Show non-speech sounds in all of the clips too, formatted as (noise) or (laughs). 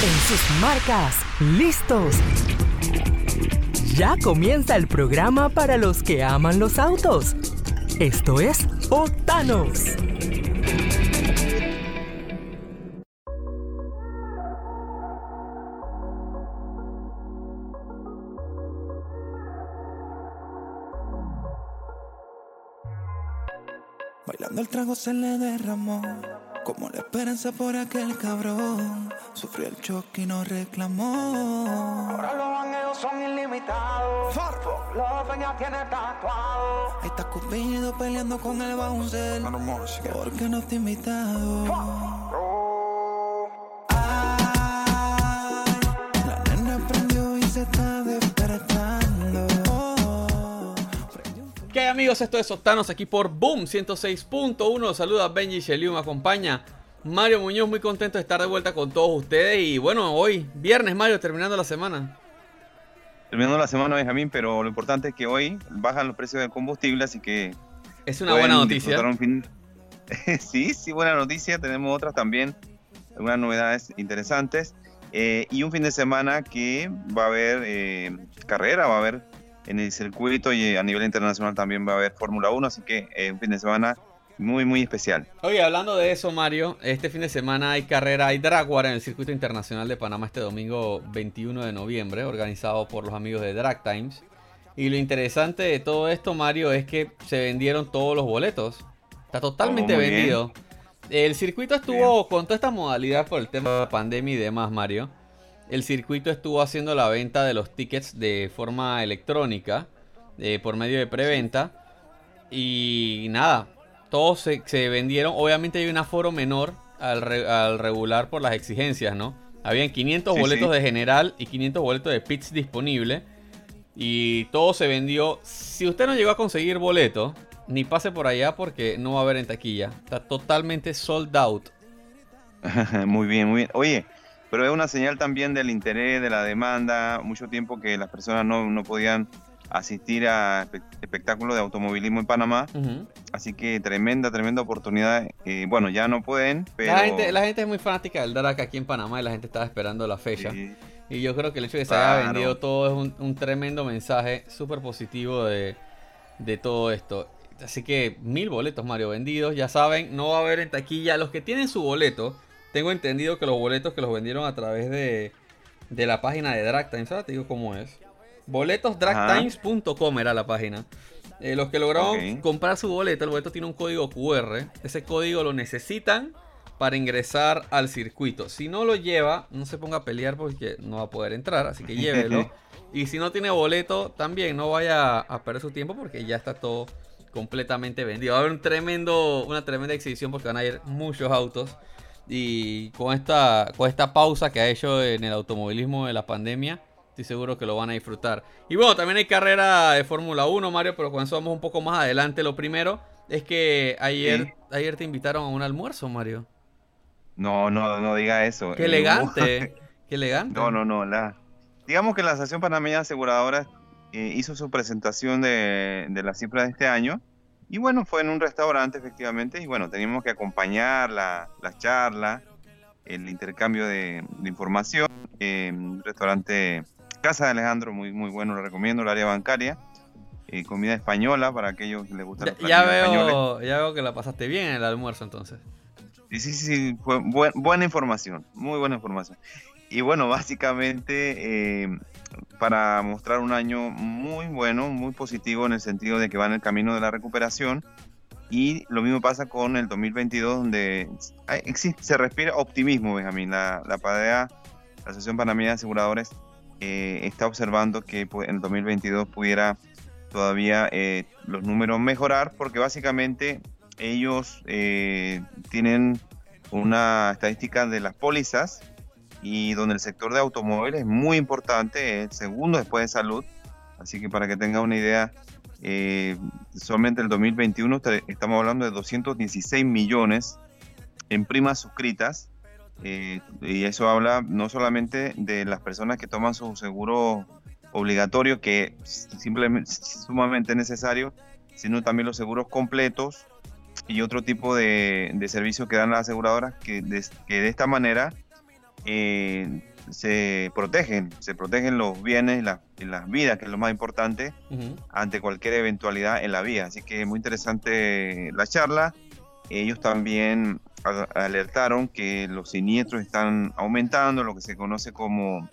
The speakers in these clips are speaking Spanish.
En sus marcas, listos. Ya comienza el programa para los que aman los autos. Esto es Otanos. Bailando el trago se le derramó, como la esperanza por aquel cabrón. Sufrió el choque y no reclamó. Ahora los ángeles son ilimitados. Los peñas tiene tatuado. Ahí está Cupido peleando con el bouncer. Porque no te he invitado. Ay, la nena prendió y se está despertando. ¿Qué hay amigos? Esto es Octanos aquí por Boom 106.1. Saluda Benji Sheliu, me acompaña Mario Muñoz, muy contento de estar de vuelta con todos ustedes. Y bueno, hoy, viernes, Mario, terminando la semana. Terminando la semana, Benjamín, pero lo importante es que hoy bajan los precios del combustible, así que. Es una buena noticia. disfrutar un fin- (laughs) sí, sí, buena noticia. Tenemos otras también, algunas novedades interesantes. Eh, y un fin de semana que va a haber eh, carrera, va a haber en el circuito y a nivel internacional también va a haber Fórmula 1, así que eh, un fin de semana muy, muy especial. Oye, hablando de eso, Mario, este fin de semana hay carrera, hay Drag War en el Circuito Internacional de Panamá este domingo 21 de noviembre, organizado por los amigos de Drag Times. Y lo interesante de todo esto, Mario, es que se vendieron todos los boletos. Está totalmente Oh, bien. vendido. El circuito estuvo con toda esta modalidad por el tema de la pandemia y demás, Mario. El circuito estuvo haciendo la venta de los tickets de forma electrónica, eh, por medio de preventa. Y nada, todos se, se vendieron. Obviamente hay un aforo menor al, re- al regular por las exigencias, ¿no? Habían 500 Sí, boletos sí. de general y 500 boletos de pits disponibles. Y todo se vendió. Si usted no llegó a conseguir boleto, ni pase por allá porque no va a haber en taquilla. Está totalmente sold out. (laughs) muy bien, muy bien. Oye, pero es una señal también del interés, de la demanda. Mucho tiempo que las personas no, no podían asistir a espe- espectáculos de automovilismo en Panamá. Así que tremenda, tremenda oportunidad. Eh, bueno, ya no pueden, pero... La, gente, la gente es muy fanática del drag aquí en Panamá y la gente estaba esperando la fecha. Sí, Y yo creo que el hecho de que se haya vendido todo es un, un tremendo mensaje súper positivo de, de todo esto. Así que mil boletos, Mario, vendidos. Ya saben, no va a haber en taquilla. Los que tienen su boleto, tengo entendido que los boletos que los vendieron a través de, de la página de DragTimes, ¿sabes? Te digo cómo es. Boletosdragtimes.com era la página. Eh, los que lograron comprar su boleto, el boleto tiene un código QR. Ese código lo necesitan para ingresar al circuito. Si no lo lleva, no se ponga a pelear porque no va a poder entrar, así que llévelo. (laughs) y si no tiene boleto, también no vaya a perder su tiempo porque ya está todo completamente vendido. Va a haber un tremendo, una tremenda exhibición porque van a ir muchos autos. Y con esta, con esta pausa que ha hecho en el automovilismo de la pandemia, estoy seguro que lo van a disfrutar. Y bueno, también hay carrera de Fórmula 1, Mario, pero con eso vamos un poco más adelante. Lo primero es que ayer, Sí. ayer te invitaron a un almuerzo, Mario. No, no, no diga eso. Qué Eh, elegante, (laughs) qué elegante. No, no, no. La... Digamos que la Asociación Panameña de Aseguradoras eh, hizo su presentación de, de la cifra de este año. Y bueno, fue en un restaurante, efectivamente. Y bueno, teníamos que acompañar la, la charla, el intercambio de, de información. eh, un restaurante Casa de Alejandro, muy, muy bueno, lo recomiendo, el área bancaria. eh, comida española para aquellos que les gustan Ya, los ya platillos españoles. veo, ya veo que la pasaste bien en el almuerzo entonces. Sí, sí, sí, fue buen- buena información, muy buena información. Y bueno, básicamente eh, para mostrar un año muy bueno, muy positivo en el sentido de que va en el camino de la recuperación. Y lo mismo pasa con el 2022, donde existe, se respira optimismo, Benjamín. La, la PADEA, la Asociación Panameña de Aseguradores, eh, está observando que pu- en el 2022 pudiera todavía eh, los números mejorar, porque básicamente ellos eh, tienen una estadística de las pólizas y donde el sector de automóviles es muy importante, el segundo después de salud. Así que para que tenga una idea, eh, solamente el 2021 te- estamos hablando de 216 millones en primas suscritas. eh, y eso habla no solamente de las personas que toman su seguro obligatorio, que simplemente es sumamente necesario, sino también los seguros completos y otro tipo de, de servicios que dan las aseguradoras que de, que de esta manera eh, se protegen, se protegen los bienes y, las vidas, que es lo más importante, ante cualquier eventualidad en la vía. Así que muy interesante la charla. Ellos también alertaron que los siniestros están aumentando, lo que se conoce como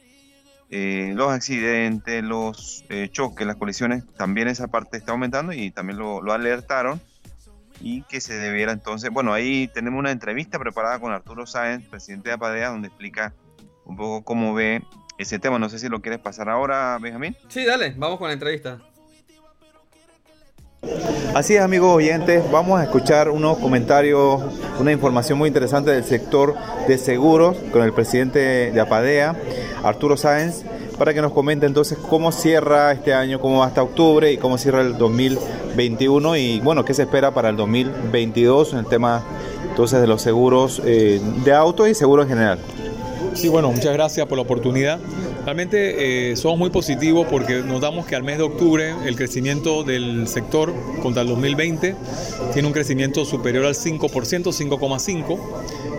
eh, los accidentes, los eh, choques, las colisiones, también esa parte está aumentando y también lo, lo alertaron y que se debiera entonces, bueno, ahí tenemos una entrevista preparada con Arturo Sáenz, presidente de APADEA, donde explica un poco cómo ve ese tema. No sé si lo quieres pasar ahora, Benjamín. Sí, dale, vamos con la entrevista. Así es, amigos oyentes, vamos a escuchar unos comentarios, una información muy interesante del sector de seguros con el presidente de APADEA, Arturo Sáenz, para que nos comente entonces cómo cierra este año, cómo va hasta octubre y cómo cierra el 2021 y bueno, qué se espera para el 2022 en el tema entonces de los seguros eh, de auto y seguro en general. Sí, bueno, muchas gracias por la oportunidad. Realmente eh, somos muy positivos porque notamos que al mes de octubre el crecimiento del sector contra el 2020 tiene un crecimiento superior al 5%, 5,5%,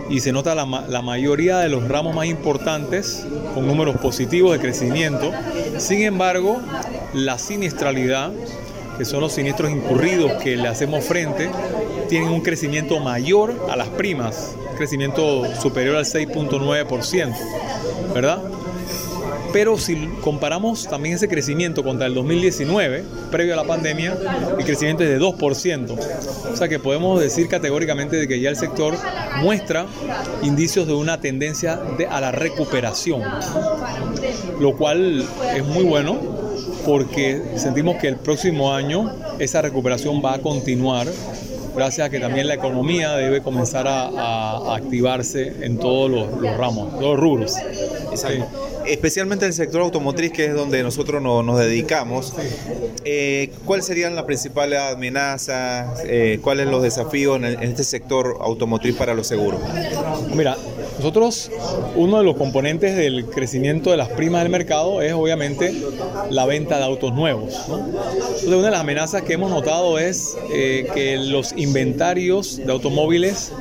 y se nota la, mayoría de los ramos más importantes con números positivos de crecimiento. Sin embargo, la siniestralidad que son los siniestros incurridos que le hacemos frente, tienen un crecimiento mayor a las primas, crecimiento superior al 6.9%, ¿verdad? Pero si comparamos también ese crecimiento contra el 2019, previo a la pandemia, el crecimiento es de 2%. O sea que podemos decir categóricamente de que ya el sector muestra indicios de una tendencia de, a la recuperación, lo cual es muy bueno porque sentimos que el próximo año esa recuperación va a continuar gracias a que también la economía debe comenzar a, activarse en todos los, ramos, todos los rubros. Especialmente en el sector automotriz, que es donde nosotros nos dedicamos. Eh, ¿Cuáles serían las principales amenazas? Eh, ¿Cuáles los desafíos en, en este sector automotriz para los seguros? Mira, nosotros, uno de los componentes del crecimiento de las primas del mercado es obviamente la venta de autos nuevos. Entonces, una de las amenazas que hemos notado es eh, que los inventarios de automóviles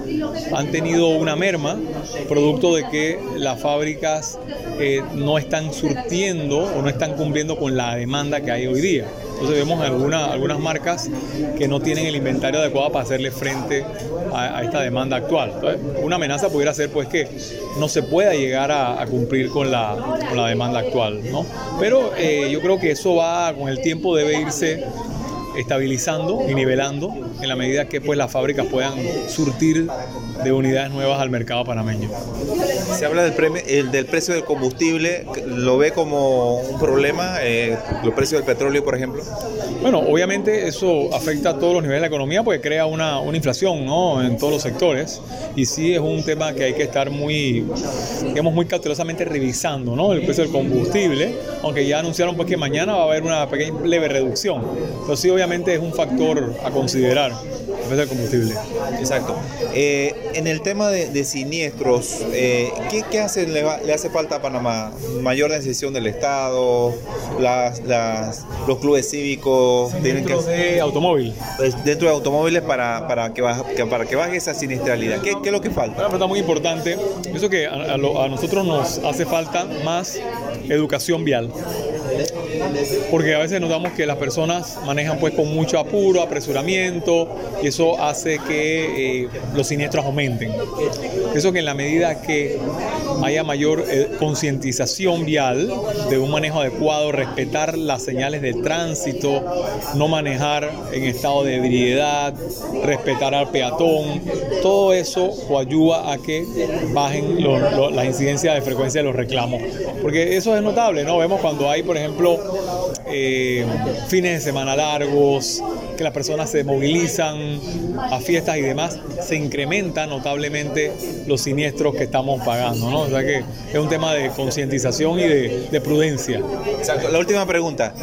han tenido una merma, producto de que las fábricas eh, no están surtiendo o no están cumpliendo con la demanda que hay hoy día. Entonces vemos alguna, algunas marcas que no tienen el inventario adecuado para hacerle frente a, esta demanda actual. una amenaza pudiera ser pues que no se pueda llegar a, cumplir con la, con la, demanda actual. ¿no? Pero eh, yo creo que eso va, con el tiempo debe irse estabilizando y nivelando en la medida que pues las fábricas puedan surtir de unidades nuevas al mercado panameño. Se habla del, premio, el, del precio del combustible, ¿lo ve como un problema? Eh, ¿Los precios del petróleo, por ejemplo? Bueno, obviamente eso afecta a todos los niveles de la economía porque crea una, una inflación ¿no? en todos los sectores y sí es un tema que hay que estar muy, digamos, muy cautelosamente revisando, ¿no? El precio del combustible, aunque ya anunciaron pues que mañana va a haber una pequeña leve reducción, pero sí obviamente es un factor a considerar el precio del combustible. Exacto. Eh, en el tema de, siniestros, eh, ¿qué, hace, le, hace falta a Panamá? ¿Mayor decisión del Estado? Las, ¿Los clubes cívicos? Dentro de automóvil. Pues, dentro de automóviles para, para, que, baje, para que baje esa siniestralidad. ¿Qué, es lo que falta? Una pregunta muy importante. Eso que a nosotros nos hace falta más educación vial porque a veces notamos que las personas manejan pues con mucho apuro, apresuramiento y eso hace que eh, los siniestros aumenten. Eso que en la medida que haya mayor eh, concientización vial de un manejo adecuado, respetar las señales de tránsito, no manejar en estado de ebriedad, respetar al peatón, todo eso ayuda a que bajen las incidencias de frecuencia de los reclamos. Porque eso es notable, ¿no? Vemos cuando hay, por ejemplo, eh, fines de semana largos, que las personas se movilizan a fiestas y demás, se incrementan notablemente los siniestros que estamos pagando, ¿no? O sea que es un tema de concientización y de, prudencia. Exacto. La última pregunta,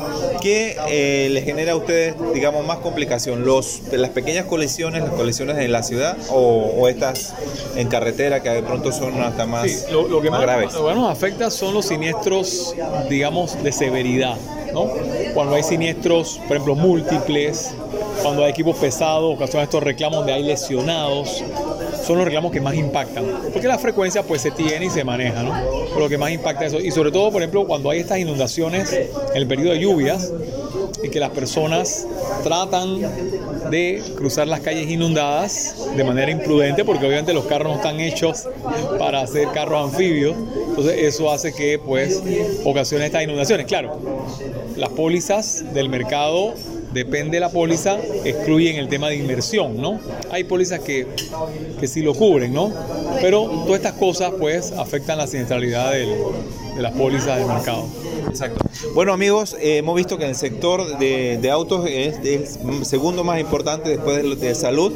¿qué eh, les genera a ustedes, digamos, más complicación? Los, ¿Las pequeñas colisiones, las colisiones en la ciudad o, estas en carretera que de pronto son hasta más, lo, que más, graves? Lo que nos afecta son los siniestros, digamos, de severidad. Cuando hay siniestros, por ejemplo, múltiples, cuando hay equipos pesados, ocasionan estos reclamos donde hay lesionados. son los reclamos que más impactan. Porque la frecuencia pues se tiene y se maneja, ¿no? Pero lo que más impacta eso. Y sobre todo, por ejemplo, cuando hay estas inundaciones en el periodo de lluvias y que las personas tratan de cruzar las calles inundadas de manera imprudente, porque obviamente los carros no están hechos para hacer carros anfibios. Entonces eso hace que pues ocasione estas inundaciones. Claro, las pólizas del mercado depende de la póliza, excluyen el tema de inversión, ¿no? Hay pólizas que, que sí lo cubren, ¿no? Pero todas estas cosas, pues, afectan la siniestralidad del, de las pólizas del mercado. Exacto. Bueno amigos, eh, hemos visto que en el sector de, de autos es el segundo más importante después de, de, salud,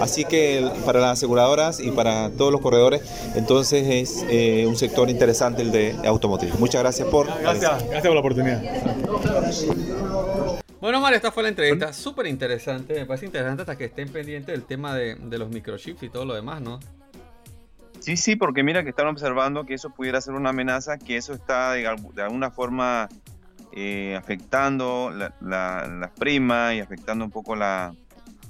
así que para las aseguradoras y para todos los corredores, entonces es eh, un sector interesante el de automotriz. Muchas gracias por... Gracias, gracias por la oportunidad. Bueno, Mario, esta fue la entrevista. Súper interesante. Me parece interesante hasta que estén pendientes del tema de, de, los microchips y todo lo demás, ¿no? Sí, sí, porque mira que están observando que eso pudiera ser una amenaza, que eso está de, alguna forma eh, afectando las la, la primas y afectando un poco la,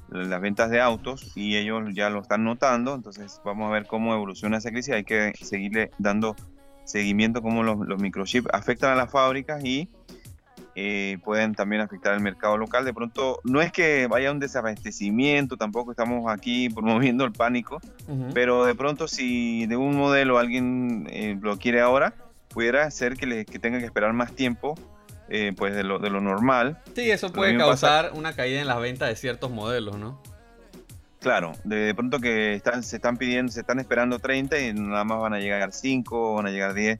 las ventas de autos y ellos ya lo están notando. Entonces vamos a ver cómo evoluciona esa crisis. Hay que seguirle dando seguimiento cómo los, los microchips afectan a las fábricas y eh, pueden también afectar el mercado local. De pronto, no es que vaya un desabastecimiento, tampoco estamos aquí (laughs) promoviendo el pánico, uh -huh. pero de pronto si de un modelo alguien eh, lo quiere ahora, pudiera ser que, le, que tenga que esperar más tiempo. Eh, pues de lo, de lo normal. Sí, eso puede causar pasa... una caída en las ventas de ciertos modelos, ¿no? Claro, de, de, pronto que están, se están pidiendo, se están esperando 30 y nada más van a llegar 5, van a llegar 10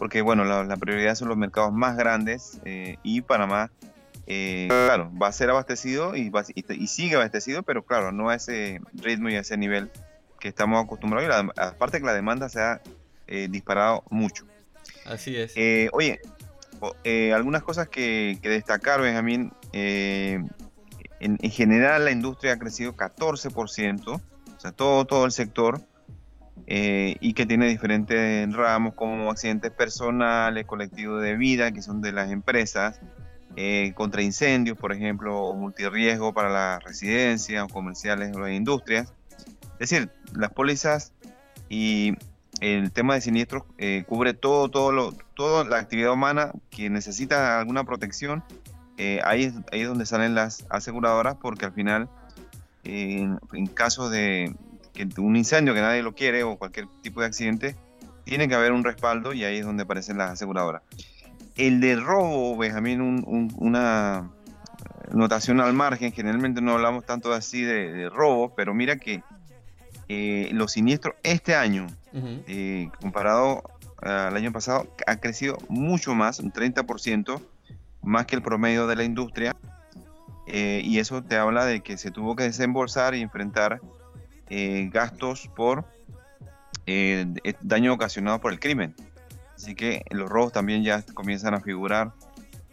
porque bueno, la, la, prioridad son los mercados más grandes eh, y Panamá, eh, claro, va a ser abastecido y, va, y, y, sigue abastecido, pero claro, no a ese ritmo y a ese nivel que estamos acostumbrados. Y la, aparte que la demanda se ha eh, disparado mucho. Así es. oye, algunas cosas que, que destacar, Benjamín, en, en, general la industria ha crecido 14%, o sea, todo, todo el sector eh, y que tiene diferentes ramos como accidentes personales, colectivos de vida, que son de las empresas, eh, contra incendios, por ejemplo, o multirriesgo para las residencias o comerciales o las industrias. Es decir, las pólizas y el tema de siniestros eh, cubre todo, todo lo, toda la actividad humana que necesita alguna protección. Ahí, es, ahí es donde salen las aseguradoras porque al final, en, en caso de, que un incendio que nadie lo quiere o cualquier tipo de accidente, tiene que haber un respaldo y ahí es donde aparecen las aseguradoras. El de robo, Benjamín, un, un, una notación al margen, generalmente no hablamos tanto así de, de robo, pero mira que eh, los siniestros este año, uh -huh. eh, comparado al año pasado, ha crecido mucho más, un 30%, más que el promedio de la industria. Eh, y eso te habla de que se tuvo que desembolsar y enfrentar eh, gastos por eh, daño ocasionado por el crimen. Así que los robos también ya comienzan a figurar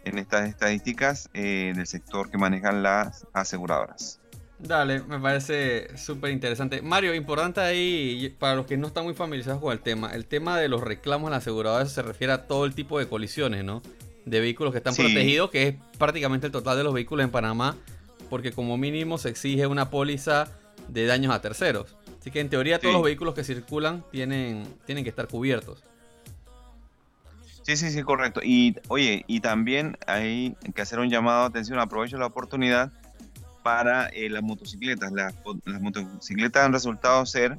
en estas estadísticas eh, del sector que manejan las aseguradoras. Dale, me parece súper interesante. Mario, importante ahí, para los que no están muy familiarizados con el tema, el tema de los reclamos a las aseguradoras se refiere a todo el tipo de colisiones, ¿no? De vehículos que están sí. protegidos, que es prácticamente el total de los vehículos en Panamá, porque como mínimo se exige una póliza de daños a terceros. Así que en teoría todos sí. los vehículos que circulan tienen, tienen que estar cubiertos. Sí, sí, sí, correcto. Y oye, y también hay que hacer un llamado de atención, aprovecho la oportunidad para eh, las motocicletas. Las, las, motocicletas han resultado ser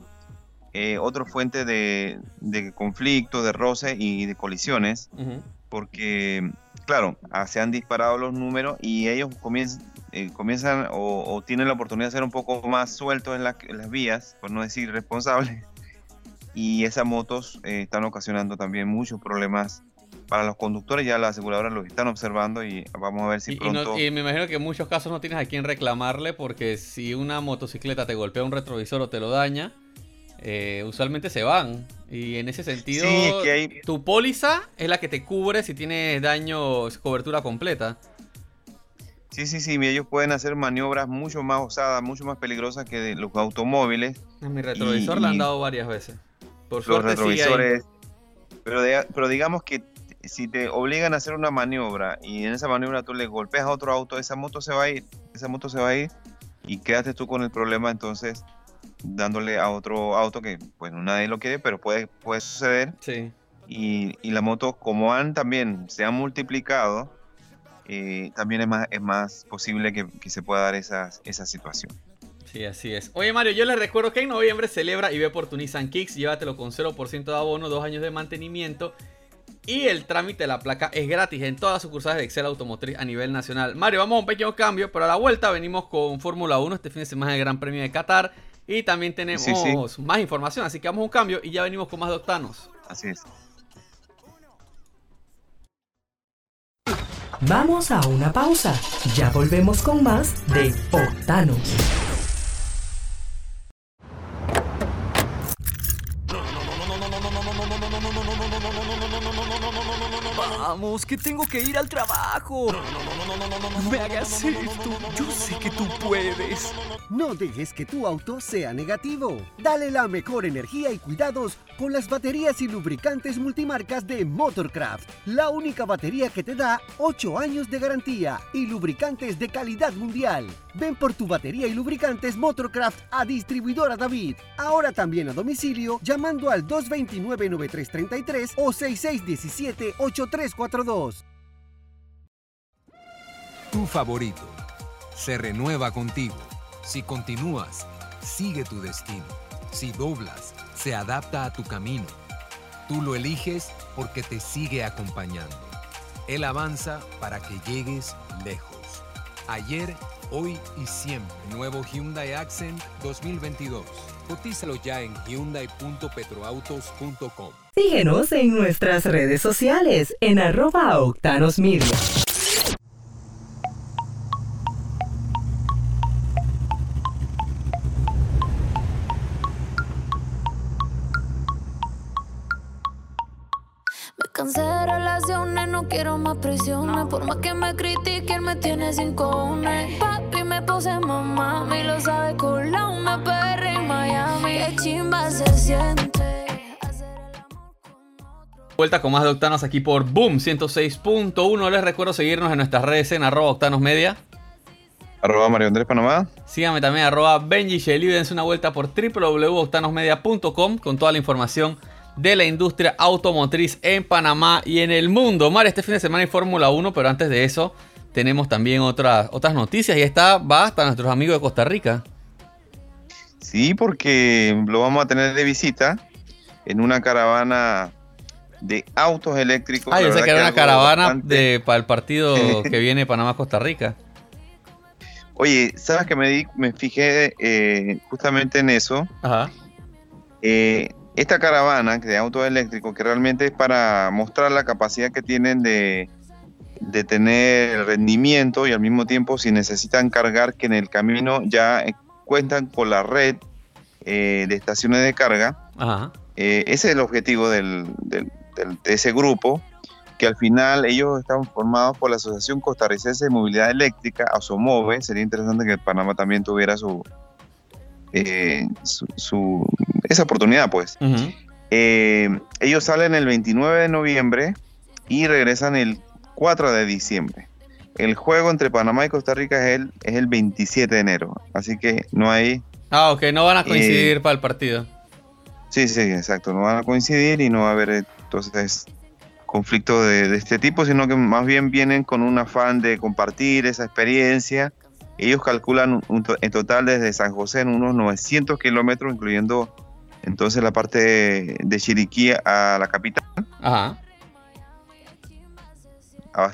eh, otra fuente de, de, conflicto, de roce y de colisiones, uh -huh. porque, claro, se han disparado los números y ellos comienzan, eh, comienzan o, o, tienen la oportunidad de ser un poco más sueltos en, la, en las vías, por no decir responsables, (laughs) y esas motos eh, están ocasionando también muchos problemas para los conductores, ya las aseguradoras los están observando y vamos a ver si y, pronto... Y, no, y, me imagino que en muchos casos no tienes a quién reclamarle porque si una motocicleta te golpea un retrovisor o te lo daña, eh, usualmente se van. Y en ese sentido, sí, es que hay... tu póliza es la que te cubre si tienes daño, cobertura completa. Sí, sí, sí, ellos pueden hacer maniobras mucho más osadas, mucho más peligrosas que los automóviles. Mi retrovisor y, le han dado varias veces. Por suerte los retrovisores. Pero, de, pero digamos que si te obligan a hacer una maniobra y en esa maniobra tú le golpeas a otro auto, esa moto se va a ir, esa moto se va a ir y quédate tú con el problema, entonces dándole a otro auto que, bueno, nadie lo quiere, pero puede, puede suceder. Sí. Y, y la moto, como han también, se han multiplicado, eh, también es más, es más posible que, que se pueda dar esa, esa situación. Sí, así es. Oye, Mario, yo les recuerdo que en noviembre celebra y ve por tu Nissan Kicks. Llévatelo con 0% de abono, dos años de mantenimiento. Y el trámite de la placa es gratis en todas las sucursales de Excel Automotriz a nivel nacional. Mario, vamos a un pequeño cambio, pero a la vuelta venimos con Fórmula 1 este fin de semana el Gran Premio de Qatar. Y también tenemos Sí, sí. más información, así que vamos a un cambio y ya venimos con más de Octanos. Así es. Vamos a una pausa. Ya volvemos con más de Octanos. Vamos, que tengo que ir al trabajo. No me hagas esto. Yo sé que tú puedes. No dejes que tu auto sea negativo. Dale la mejor energía y cuidados con las baterías y lubricantes multimarcas de Motorcraft. La única batería que te da 8 años de garantía y lubricantes de calidad mundial. Ven por tu batería y lubricantes Motorcraft a distribuidora David. Ahora también a domicilio llamando al 229-9333 o 6617-8342. Tu favorito se renueva contigo. Si continúas, sigue tu destino. Si doblas, se adapta a tu camino. Tú lo eliges porque te sigue acompañando. Él avanza para que llegues lejos. Ayer, hoy y siempre. Nuevo Hyundai Accent 2022. Cotízalo ya en hyundai.petroautos.com. Síguenos en nuestras redes sociales en arroba Octanos. Quiero más presiones. Por más que me critiquen, me tiene sin cojones. Papi me puse mamá, y lo sabe con la una PR en Miami. Qué chimba se siente. Vuelta con más de Octanos aquí por Boom 106.1. Les recuerdo seguirnos en nuestras redes en arroba Octanos Media. Arroba Mario Andrés Panamá. Síganme también arroba Benji Shelly. Dense una vuelta por www.octanosmedia.com con toda la información de la industria automotriz en Panamá y en el mundo. Mar, este fin de semana hay Fórmula 1, pero antes de eso tenemos también otras, otras noticias y esta va hasta nuestros amigos de Costa Rica. Sí, porque lo vamos a tener de visita en una caravana de autos eléctricos. Ah, yo sé que era una caravana bastante- de, para el partido (laughs) que viene Panamá-Costa Rica. Oye, ¿sabes que me, di, me fijé eh, justamente en eso? Ajá. Eh, esta caravana de autos eléctricos, que realmente es para mostrar la capacidad que tienen de, de tener rendimiento y al mismo tiempo si necesitan cargar que en el camino ya eh, cuentan con la red eh, de estaciones de carga. Ajá. Eh, ese es el objetivo del- del- del- de ese grupo, que al final ellos están formados por la Asociación Costarricense de Movilidad Eléctrica, ASOMOVE. Sería interesante que Panamá también tuviera su, eh, su, su- esa oportunidad, pues. Eh, ellos salen el 29 de noviembre y regresan el 4 de diciembre. El juego entre Panamá y Costa Rica es el, es el 27 de enero, así que no hay... Ah, ok, no van a Eh, coincidir para el partido. Sí, sí, exacto, no van a coincidir y no va a haber entonces conflicto de, de este tipo, sino que más bien vienen con un afán de compartir esa experiencia. Ellos calculan un- en total desde San José en unos 900 kilómetros, incluyendo entonces la parte de, de Chiriquí a la capital. Ajá. a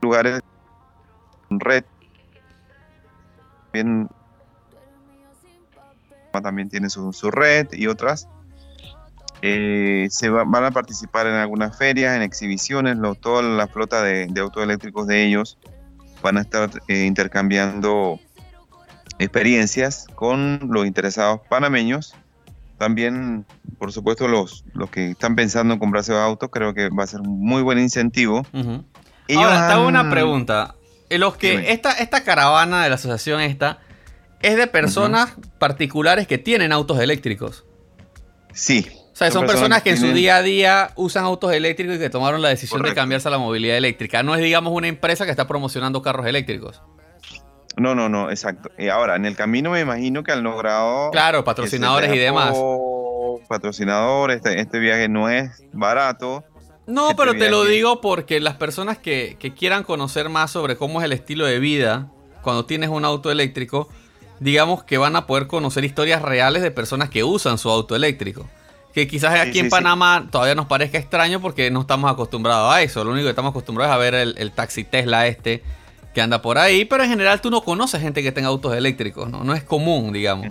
lugares con red. Bien, también tiene su, su red y otras. Eh, se va- van a participar en algunas ferias, en exhibiciones, lo- toda la flota de, de autos eléctricos de ellos van a estar eh, intercambiando experiencias con los interesados panameños. También, por supuesto, los, los que están pensando en comprarse autos, creo que va a ser un muy buen incentivo. Ellos Ahora, te hago una pregunta. Eh, Los que, esta, esta caravana de la asociación esta es de personas particulares que tienen autos eléctricos. Sí. O sea, son, personas que en su día a día usan autos eléctricos y que tomaron la decisión de cambiarse a la movilidad eléctrica. No es, digamos, una empresa que está promocionando carros eléctricos. No, no, no, exacto. Y ahora, en el camino me imagino que han logrado... Claro, patrocinadores y demás. Patrocinadores, este, este, viaje no es barato. No, Este pero te lo digo porque las personas que, que quieran conocer más sobre cómo es el estilo de vida cuando tienes un auto eléctrico, digamos que van a poder conocer historias reales de personas que usan su auto eléctrico. Que quizás Sí, aquí en sí, sí. Panamá todavía nos parezca extraño porque no estamos acostumbrados a eso. Lo único que estamos acostumbrados es a ver el, el taxi Tesla este que anda por ahí. Pero en general tú no conoces gente que tenga autos eléctricos, ¿no? No es común, digamos.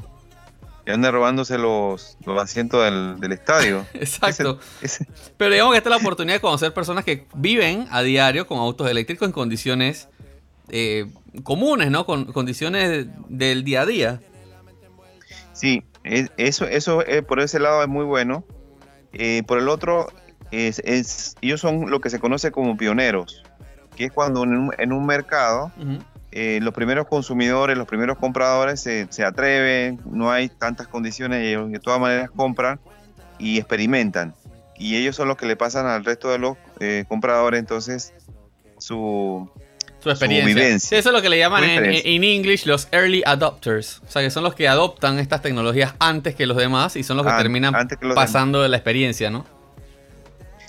Que anda robándose los, los asientos del, del estadio. (laughs) Exacto. Ese- Pero digamos que esta es la oportunidad de conocer personas que viven a diario con autos eléctricos en condiciones eh, comunes, ¿no? Con condiciones del día a día. Sí, es- eso, eso eh, por ese lado es muy bueno. Eh, por el otro, es, es- ellos son lo que se conoce como pioneros, que es cuando en un, en un mercado eh, los primeros consumidores, los primeros compradores se, se atreven, no hay tantas condiciones ellos de todas maneras compran y experimentan. Y ellos son los que le pasan al resto de los eh, compradores entonces su, Su experiencia. vivencia. Sí, eso es lo que le llaman en, en English los early adopters. O sea, que son los que adoptan estas tecnologías antes que los demás y son los que An- terminan antes que los pasando de la experiencia, ¿no?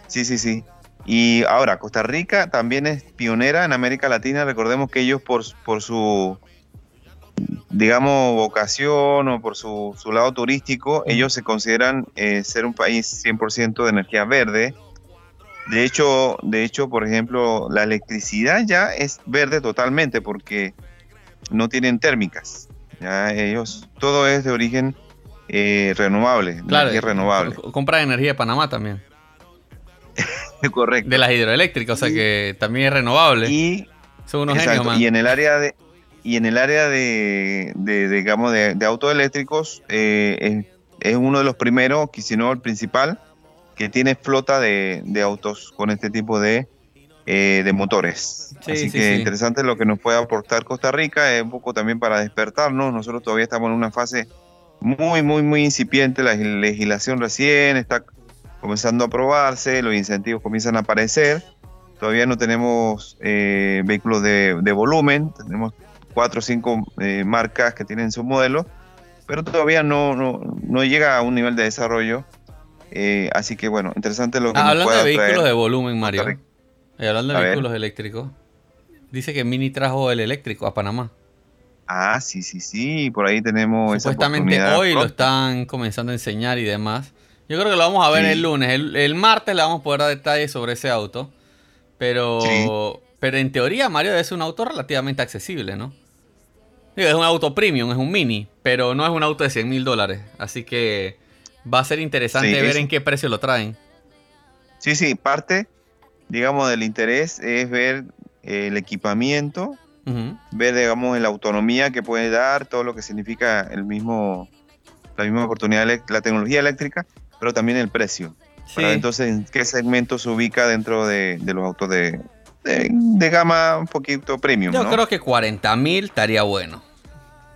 Sí, sí, sí. Y ahora, Costa Rica también es pionera en América Latina. Recordemos que ellos por, por su, digamos, vocación o por su, su lado turístico, ellos se consideran eh, ser un país 100% de energía verde. De hecho, de hecho, por ejemplo, la electricidad ya es verde totalmente porque no tienen térmicas. Ya ellos, todo es de origen eh, renovable, Claro. energía renovable. Compran energía de Panamá también. (laughs) Correcto. De las hidroeléctricas, o sea que también es renovable. Y son unos Exacto, genios, man. Y en el área de y en el área de, de, digamos de, de autos eléctricos eh, es, es uno de los primeros, que si no el principal, que tiene flota de, de autos con este tipo de, eh, de motores. Sí, Así sí, que sí. interesante lo que nos puede aportar Costa Rica, es un poco también para despertarnos. Nosotros todavía estamos en una fase muy, muy, muy incipiente, la legislación recién está comenzando a aprobarse, los incentivos comienzan a aparecer. Todavía no tenemos eh, vehículos de, de volumen, tenemos cuatro o cinco eh, marcas que tienen su modelo, pero todavía no, no, no llega a un nivel de desarrollo. Eh, así que bueno, interesante lo que Ah, nos hablando de vehículos traer de volumen, Mario. Y hablando A de ver. vehículos eléctricos. Dice que Mini trajo el eléctrico a Panamá. Ah, sí, sí, sí, por ahí tenemos Supuestamente hoy lo están comenzando a enseñar y demás. Yo creo que lo vamos a ver Sí. el lunes. El, el martes le vamos a poder dar detalles sobre ese auto. Pero, Sí. pero en teoría, Mario, es un auto relativamente accesible, ¿no? Digo, es un auto premium, es un mini, pero no es un auto de 100 mil dólares. Así que va a ser interesante Sí, ver es- en qué precio lo traen. Sí, sí, parte, digamos, del interés es ver eh, el equipamiento, ver, digamos, la autonomía que puede dar, todo lo que significa el mismo, la misma oportunidad, la tecnología eléctrica, pero también el precio. Para ver, entonces, ¿en qué segmento se ubica dentro de, de los autos de, de, de gama un poquito premium? Yo ¿no? creo que 40 mil estaría bueno.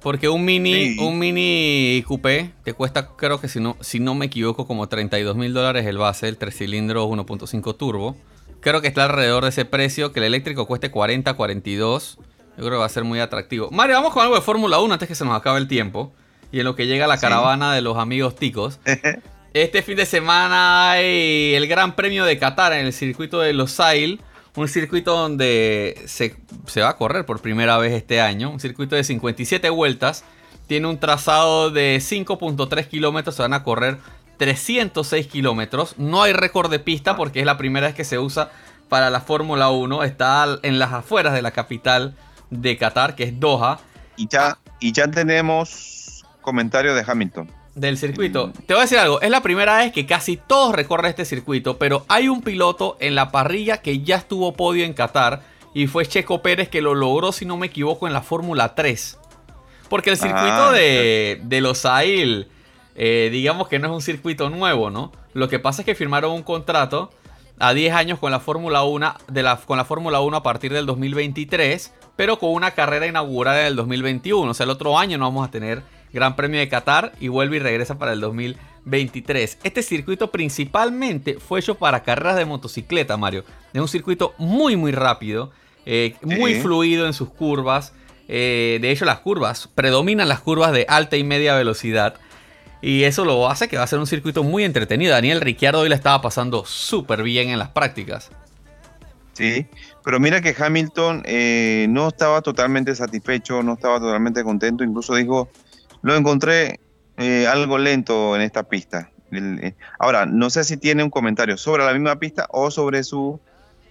Porque un mini, Sí. un mini coupé te cuesta, creo que si no, si no me equivoco, como 32 mil dólares el base, el 3 cilindros 1.5 turbo. Creo que está alrededor de ese precio, que el eléctrico cueste 40, 42. Yo creo que va a ser muy atractivo. Mario, vamos con algo de Fórmula 1 antes que se nos acabe el tiempo. Y en lo que llega la Sí. caravana de los amigos ticos. (laughs) Este fin de semana hay el Gran Premio de Qatar en el circuito de Losail. Un circuito donde se, se va a correr por primera vez este año. Un circuito de 57 vueltas. Tiene un trazado de 5.3 kilómetros. Se van a correr 306 kilómetros. No hay récord de pista porque es la primera vez que se usa para la Fórmula 1. Está en las afueras de la capital de Qatar, que es Doha. Y ya, y ya tenemos comentario de Hamilton. Del circuito. Te voy a decir algo, es la primera vez que casi todos recorren este circuito, pero hay un piloto en la parrilla que ya estuvo podio en Qatar y fue Checo Pérez que lo logró, si no me equivoco, en la Fórmula 3. Porque el circuito Ah, de, de Losail, eh, digamos que no es un circuito nuevo, ¿no? Lo que pasa es que firmaron un contrato a 10 años con la Fórmula 1, de la, con la Fórmula 1 a partir del 2023, pero con una carrera inaugural en el 2021. O sea, el otro año no vamos a tener Gran Premio de Qatar y vuelve y regresa para el 2023. Este circuito principalmente fue hecho para carreras de motocicleta, Mario. Es un circuito muy, muy rápido, eh, muy fluido en sus curvas. Eh, de hecho, las curvas, predominan las curvas de alta y media velocidad. Y eso lo hace que va a ser un circuito muy entretenido. Daniel Ricciardo hoy le estaba pasando súper bien en las prácticas. Sí, pero mira que Hamilton eh, no estaba totalmente satisfecho, no estaba totalmente contento, incluso dijo, lo encontré eh, algo lento en esta pista. Eh, ahora, no sé si tiene un comentario sobre la misma pista o sobre su,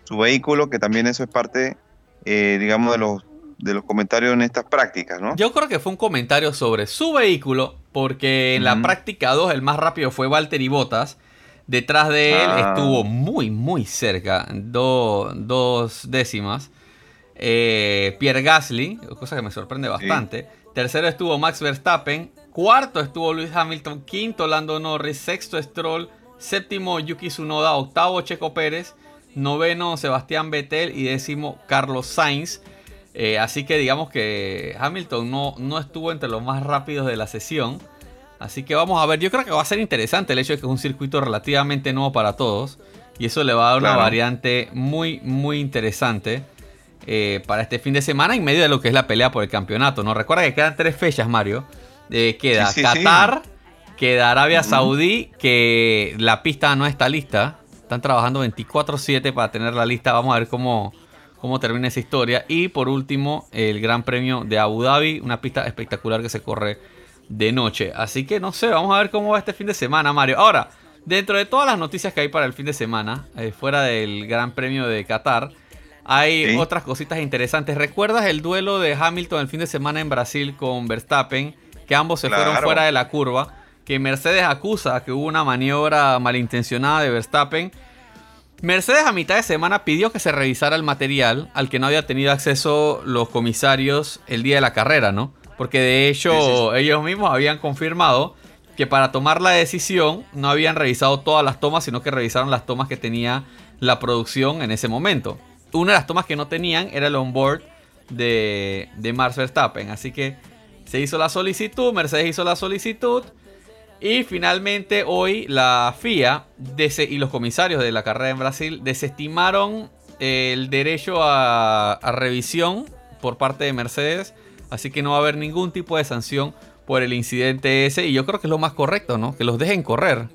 su vehículo, que también eso es parte, digamos, de los, de los comentarios en estas prácticas, ¿no? Yo creo que fue un comentario sobre su vehículo, porque en la práctica 2 el más rápido fue Valtteri Bottas Detrás de él ah. estuvo muy, muy cerca, dos décimas. Eh, Pierre Gasly, cosa que me sorprende bastante. Tercero estuvo Max Verstappen. Cuarto estuvo Luis Hamilton. Quinto Lando Norris. Sexto Stroll. Séptimo Yuki Tsunoda. Octavo Checo Pérez. Noveno Sebastián Vettel. Y décimo Carlos Sainz. Eh, así que digamos que Hamilton no, no estuvo entre los más rápidos de la sesión. Así que vamos a ver, yo creo que va a ser interesante el hecho de que es un circuito relativamente nuevo para todos. Y eso le va a dar una variante muy, muy interesante eh, para este fin de semana en medio de lo que es la pelea por el campeonato. ¿no? Recuerda que quedan tres fechas, Mario. Eh, queda Qatar, queda Arabia Saudí, que la pista no está lista. Están trabajando 24-7 para tener la lista. Vamos a ver cómo, cómo termina esa historia. Y por último, el Gran Premio de Abu Dhabi, una pista espectacular que se corre de noche. Así que no sé, vamos a ver cómo va este fin de semana, Mario. Ahora, dentro de todas las noticias que hay para el fin de semana, eh, fuera del Gran Premio de Qatar, hay otras cositas interesantes. ¿Recuerdas el duelo de Hamilton el fin de semana en Brasil con Verstappen? Que ambos se fueron fuera de la curva. Que Mercedes acusa que hubo una maniobra malintencionada de Verstappen. Mercedes a mitad de semana pidió que se revisara el material al que no había tenido acceso los comisarios el día de la carrera, ¿no? Porque de hecho ellos mismos habían confirmado que para tomar la decisión no habían revisado todas las tomas, sino que revisaron las tomas que tenía la producción en ese momento. Una de las tomas que no tenían era el onboard de, de Max Verstappen. Así que se hizo la solicitud, Mercedes hizo la solicitud. Y finalmente hoy la FIA y los comisarios de la carrera en Brasil desestimaron el derecho a revisión por parte de Mercedes Así que no va a haber ningún tipo de sanción por el incidente ese. Y yo creo que es lo más correcto, ¿no? Que los dejen correr.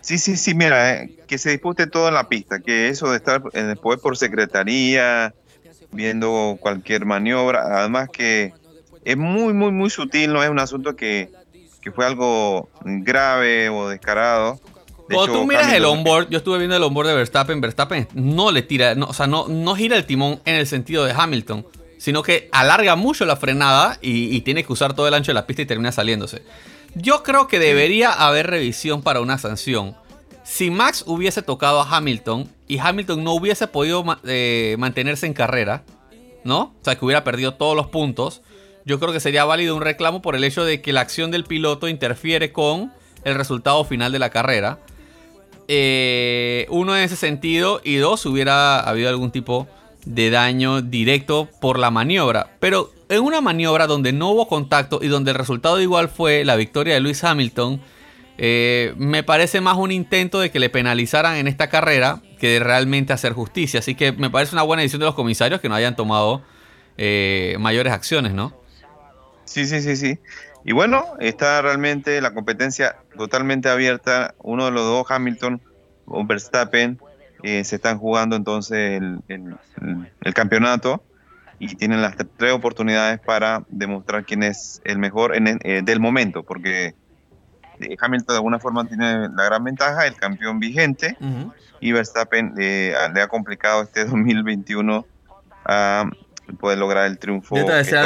Sí, sí, sí, mira, eh, que se dispute todo en la pista, que eso de estar eh, después por secretaría, viendo cualquier maniobra, además que es muy, muy, muy sutil, no es un asunto que, fue algo grave o descarado. Cuando tú miras el onboard, yo estuve viendo el onboard de Verstappen, Verstappen no le tira, no, o sea, no, no gira el timón en el sentido de Hamilton sino que alarga mucho la frenada y, tiene que usar todo el ancho de la pista y termina saliéndose. Yo creo que debería haber revisión para una sanción. Si Max hubiese tocado a Hamilton y Hamilton no hubiese podido eh, mantenerse en carrera, ¿no? O sea, que hubiera perdido todos los puntos, yo creo que sería válido un reclamo por el hecho de que la acción del piloto interfiere con el resultado final de la carrera. Eh, uno en ese sentido y dos, hubiera habido algún tipo de daño directo por la maniobra. Pero en una maniobra donde no hubo contacto y donde el resultado igual fue la victoria de Lewis Hamilton, eh, me parece más un intento de que le penalizaran en esta carrera que de realmente hacer justicia. Así que me parece una buena decisión de los comisarios que no hayan tomado eh, mayores acciones, ¿no? Sí, sí, sí, sí. Y bueno, está realmente la competencia totalmente abierta. Uno de los dos, Hamilton o Verstappen, eh, se están jugando entonces el, campeonato y tienen las tres oportunidades para demostrar quién es el mejor en eh, del momento, porque eh, Hamilton de alguna forma tiene la gran ventaja, el campeón vigente, y Verstappen le ha complicado este (laughs) 2021 a poder lograr el triunfo. Yo te decía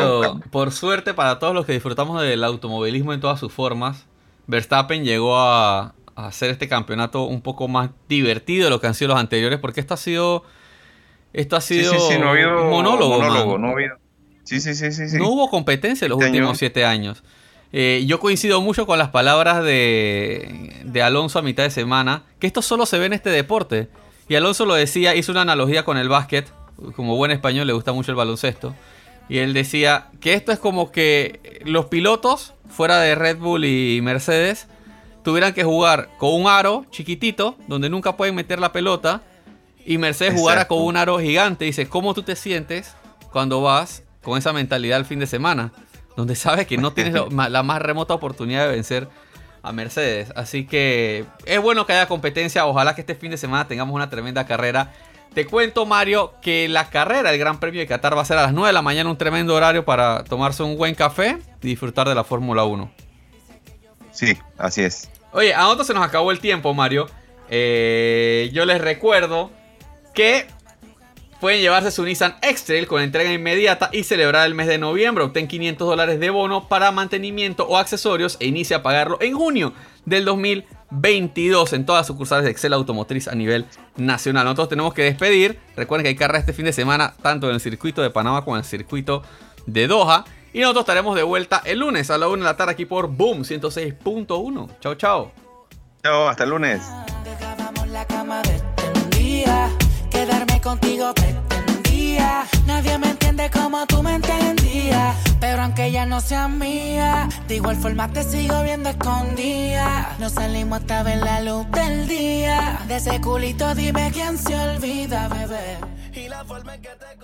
por suerte para todos los que disfrutamos del automovilismo en todas sus formas, Verstappen llegó a, hacer este campeonato un poco más divertido de lo que han sido los anteriores, porque esto ha sido. Esto ha sido un monólogo. no, sí, sí, sí, sí, no hubo competencia en los este últimos siete años. Eh, yo coincido mucho con las palabras de, de Alonso a mitad de semana, que esto solo se ve en este deporte. Y Alonso lo decía, hizo una analogía con el básquet, como buen español le gusta mucho el baloncesto. Y él decía que esto es como que los pilotos, fuera de Red Bull y Mercedes, tuvieran que jugar con un aro chiquitito, donde nunca pueden meter la pelota, y Mercedes jugara con un aro gigante. Dice, ¿cómo tú te sientes cuando vas con esa mentalidad el fin de semana, donde sabes que no tienes (laughs) la más remota oportunidad de vencer a Mercedes. Así que es bueno que haya competencia. Ojalá que este fin de semana tengamos una tremenda carrera. Te cuento, Mario, que la carrera del Gran Premio de Qatar va a ser a las 9 de la mañana, un tremendo horario para tomarse un buen café y disfrutar de la Fórmula 1. Sí, así es. Oye, a nosotros se nos acabó el tiempo, Mario. Eh, yo les recuerdo que pueden llevarse su Nissan X-Trail con entrega inmediata y celebrar el mes de noviembre. Obtén 500 dólares de bono para mantenimiento o accesorios e inicia a pagarlo en junio del 2022 en todas sucursales de Excel Automotriz a nivel nacional. Nosotros tenemos que despedir. Recuerden que hay carrera este fin de semana tanto en el circuito de Panamá como en el circuito de Doha. Y nosotros estaremos de vuelta el lunes a la 1 de la tarde aquí por Boom 106.1. Chao, chao. Chao, hasta el lunes. Quedarme contigo pretendía. Nadie me entiende como tú me entendías. Pero aunque ya no sea mía, de igual forma te sigo viendo escondida. Nos salimos hasta ver la luz del día. De ese culito dime quién se olvida, bebé. Y la forma en que te